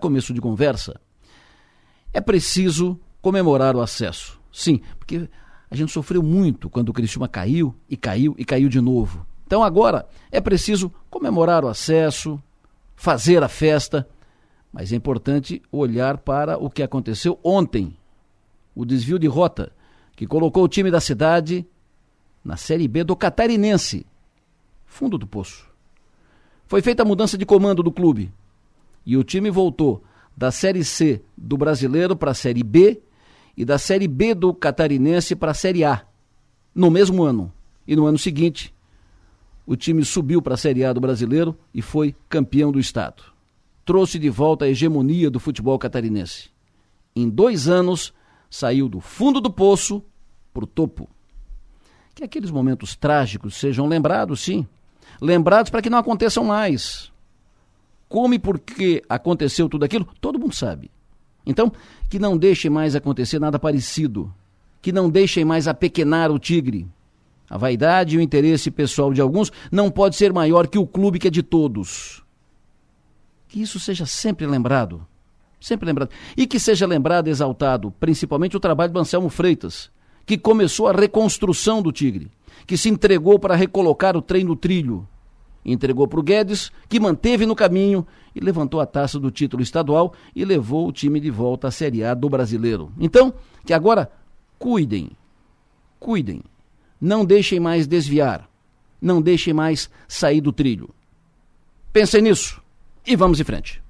começo de conversa, é preciso comemorar o acesso. Sim, porque a gente sofreu muito quando o Criciúma caiu e caiu e caiu de novo. Então agora é preciso comemorar o acesso, fazer a festa, mas é importante olhar para o que aconteceu ontem. O desvio de rota que colocou o time da cidade na Série B do Catarinense, fundo do poço. Foi feita a mudança de comando do clube e o time voltou da Série C do Brasileiro para a Série B e da Série B do Catarinense para a Série A no mesmo ano. E no ano seguinte, o time subiu para a Série A do Brasileiro e foi campeão do estado. Trouxe de volta a hegemonia do futebol catarinense. Em dois anos, saiu do fundo do poço para o topo. Que aqueles momentos trágicos sejam lembrados, sim. Lembrados para que não aconteçam mais. Como e por que aconteceu tudo aquilo, todo mundo sabe. Então, que não deixem mais acontecer nada parecido. Que não deixem mais apequenar o tigre. A vaidade e o interesse pessoal de alguns não pode ser maior que o clube que é de todos. Que isso seja sempre lembrado. Sempre lembrado. E que seja lembrado e exaltado, principalmente o trabalho do Anselmo Freitas, que começou a reconstrução do Tigre, que se entregou para recolocar o trem no trilho, entregou para o Guedes, que manteve no caminho e levantou a taça do título estadual e levou o time de volta à Série A do Brasileiro. Então, que agora cuidem, cuidem, não deixem mais desviar, não deixem mais sair do trilho. Pensem nisso e vamos em frente.